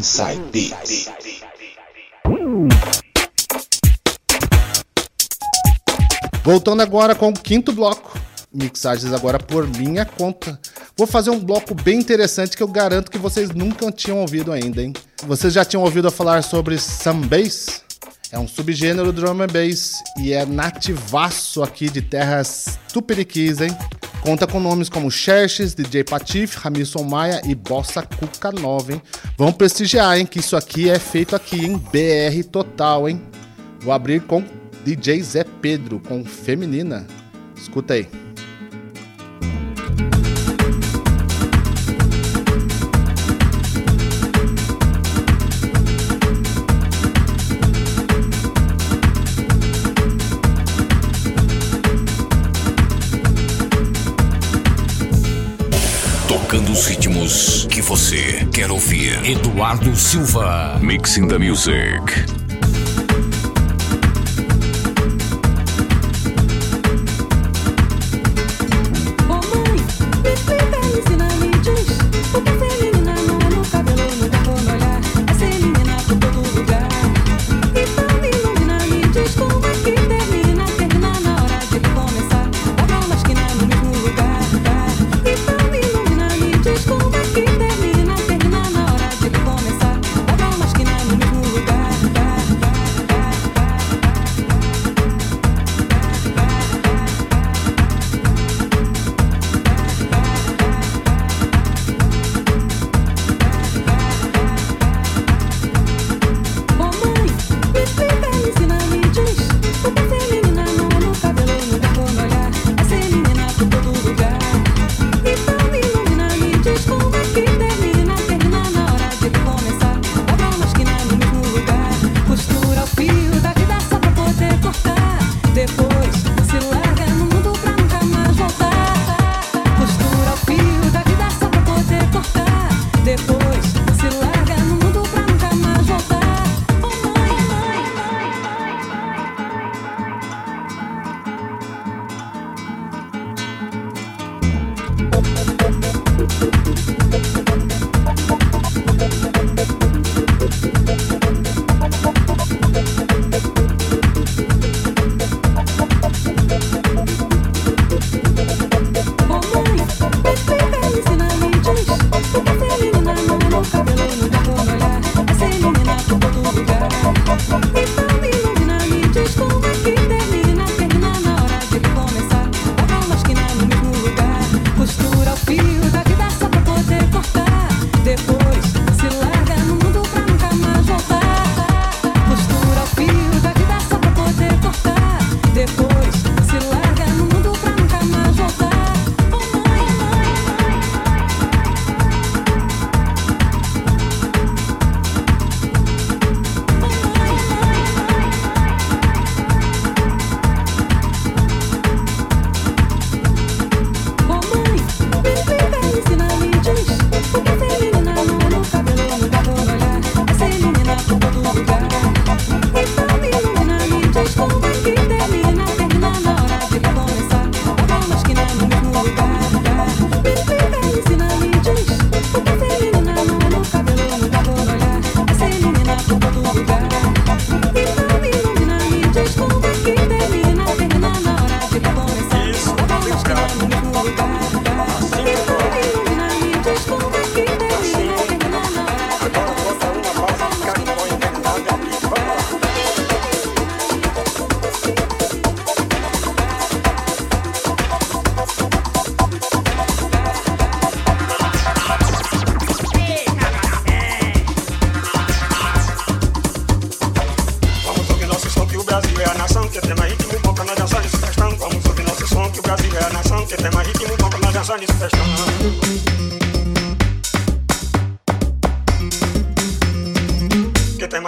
Inside Beats. Voltando agora com o quinto bloco. Mixagens agora por minha conta. Vou fazer um bloco bem interessante que eu garanto que vocês nunca tinham ouvido ainda, hein? Vocês já tinham ouvido falar sobre Sunbase? É um subgênero drum and bass e é nativaço aqui de terras tupiniquis, hein? Conta com nomes como Xerxes, DJ Patif, Ramilson Maia e Bossa Cuca Nova, hein? Vamos prestigiar, hein? Que isso aqui é feito aqui, em BR total, hein? Vou abrir com DJ Zé Pedro, com Feminina. Escuta aí. dos ritmos que você quer ouvir. Eduardo Silva. Mixing the Music.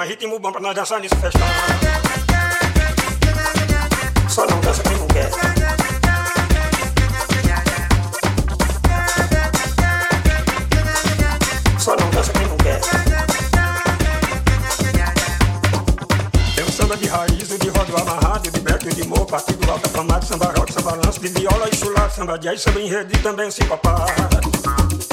mas ritmo bom pra nós dançar nesse festão. Só não dança quem não quer. Só não dança quem não quer. Tem um samba de raiz, de rodo amarrado, de breque, de morro, partido alto, afamado, samba rock, samba lance, de viola e chulá, samba de aí, samba enredo e também se papado.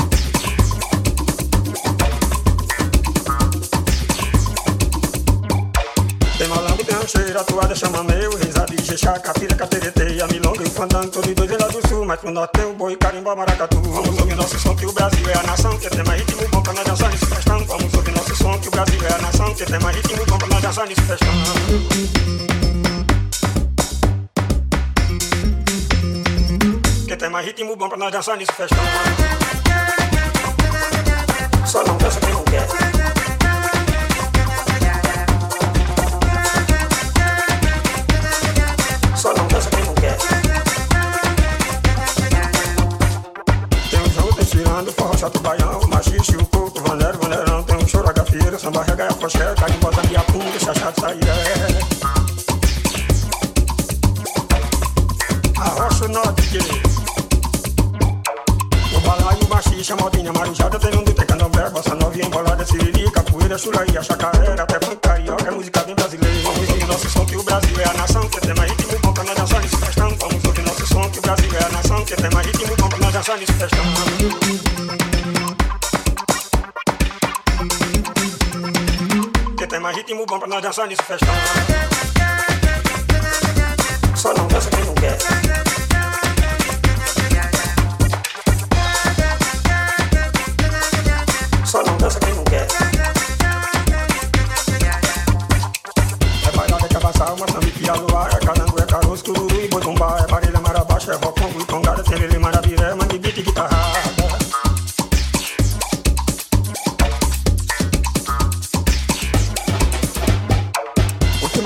Cheira, toada, chama meu, risada de jexá, capira, catereteia, milonga e o fandango, todos dois lá do sul, mas pro norte o boi, carimba, maracatu. Vamos ouvir nosso som, que o Brasil é a nação, que tem mais ritmo bom pra nós dançar nesse festão. Vamos ouvir nosso som, que o Brasil é a nação, que tem mais ritmo bom pra nós dançar nesse festão. Que tem mais ritmo bom pra nós dançar nesse festão. Só não dança quem não quer. Que tem mais ritmo bom pra nós dançar nesse festão. Só não dança quem não quer.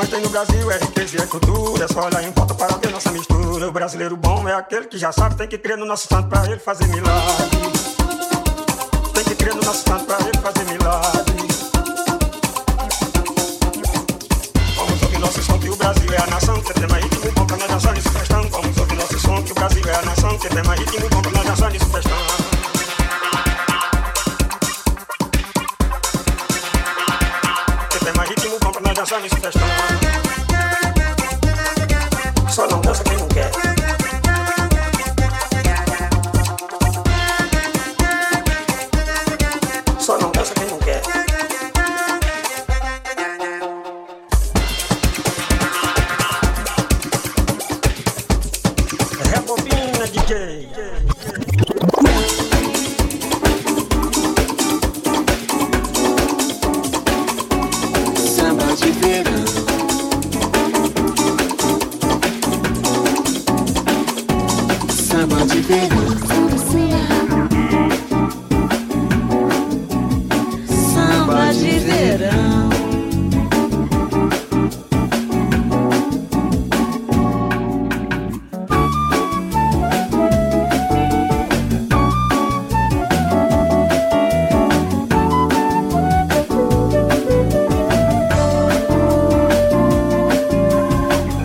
Que tem no Brasil é riqueza e é cultura. É só olhar em volta para ver nossa mistura. O brasileiro bom é aquele que já sabe, tem que crer no nosso santo pra ele fazer milagre. Tem que crer no nosso santo pra ele fazer milagre. Vamos ouvir nosso som que o Brasil é a nação que tem mais ritmo bom pra nós dançar nesse festão. Vamos ouvir nosso som que o Brasil é a nação que tem mais ritmo bom pra nós dançar nesse festão. Dançar nesse festão. Samba de verão. Samba de verão.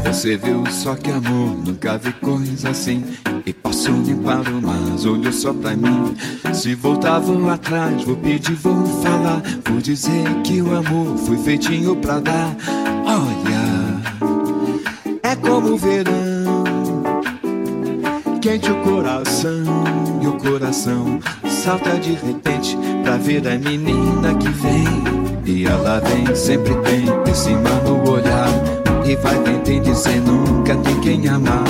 Você viu só que amor, nunca vi coisa assim. E passou me parou, mas olhou só pra mim. Se voltar, vou atrás, vou pedir, vou falar. Vou dizer que o amor foi feitinho pra dar. Olha, é como o verão. Quente o coração, e o coração salta de repente pra ver a menina que vem. E ela vem, sempre tem esse mar no olhar. E vai tentem dizer nunca tem quem amar.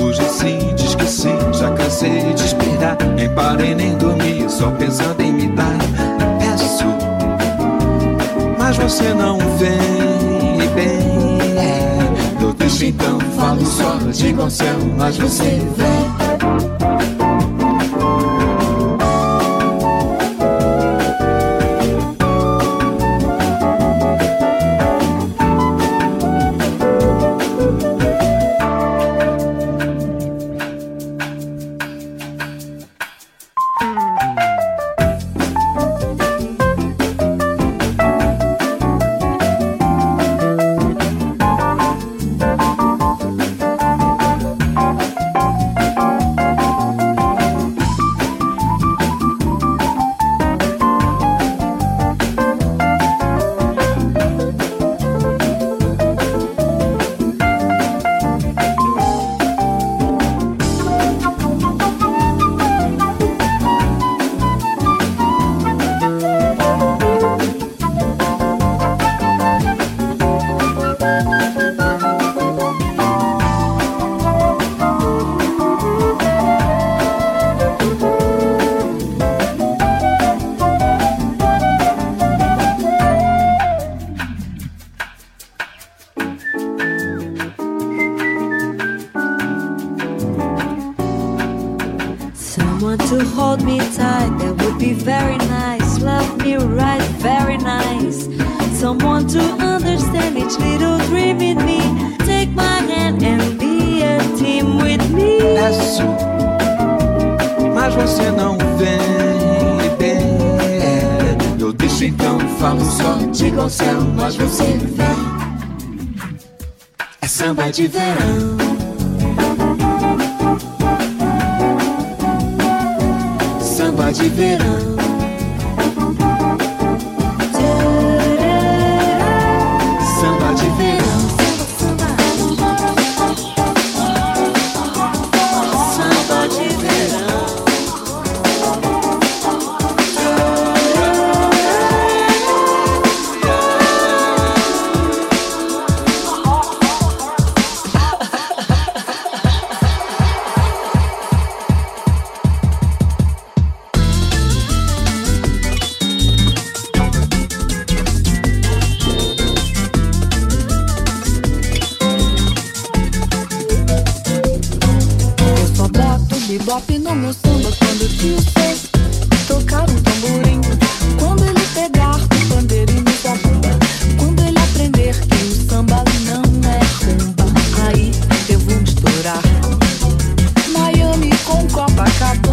Hoje sim, diz que sim, já cansei de esperar. Nem parei nem dormi, só pensando em me dar. Peço, mas você não vem bem. É. Eu deixo então, falo só, ao céu, mas você vem. Horizonte ao céu mas você vê. É samba de verão. Samba de verão. Chicago.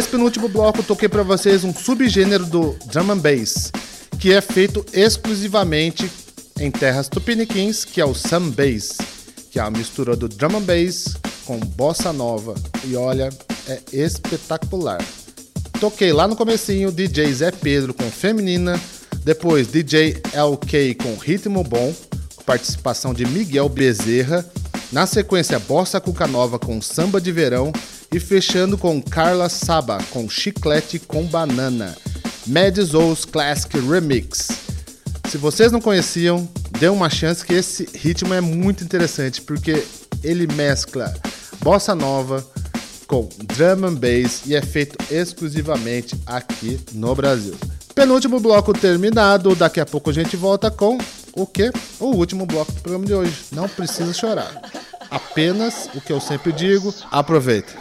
Nesse penúltimo bloco, toquei para vocês um subgênero do drum and bass, que é feito exclusivamente em terras tupiniquins, que é o sam bass, que é a mistura do drum and bass com bossa nova. E olha, é espetacular. Toquei lá no comecinho DJ Zé Pedro com Feminina, depois DJ LK com Ritmo Bom, com participação de Miguel Bezerra, na sequência Bossa Cuca Nova com Samba de Verão e fechando com Carla Saba com Chiclete com Banana. Mad Zouls Classic Remix. Se vocês não conheciam, dê uma chance que esse ritmo é muito interessante porque ele mescla bossa nova com drum and bass e é feito exclusivamente aqui no Brasil. Penúltimo bloco terminado, daqui a pouco a gente volta com o que? O último bloco do programa de hoje. Não precisa chorar. Apenas o que eu sempre digo, aproveita.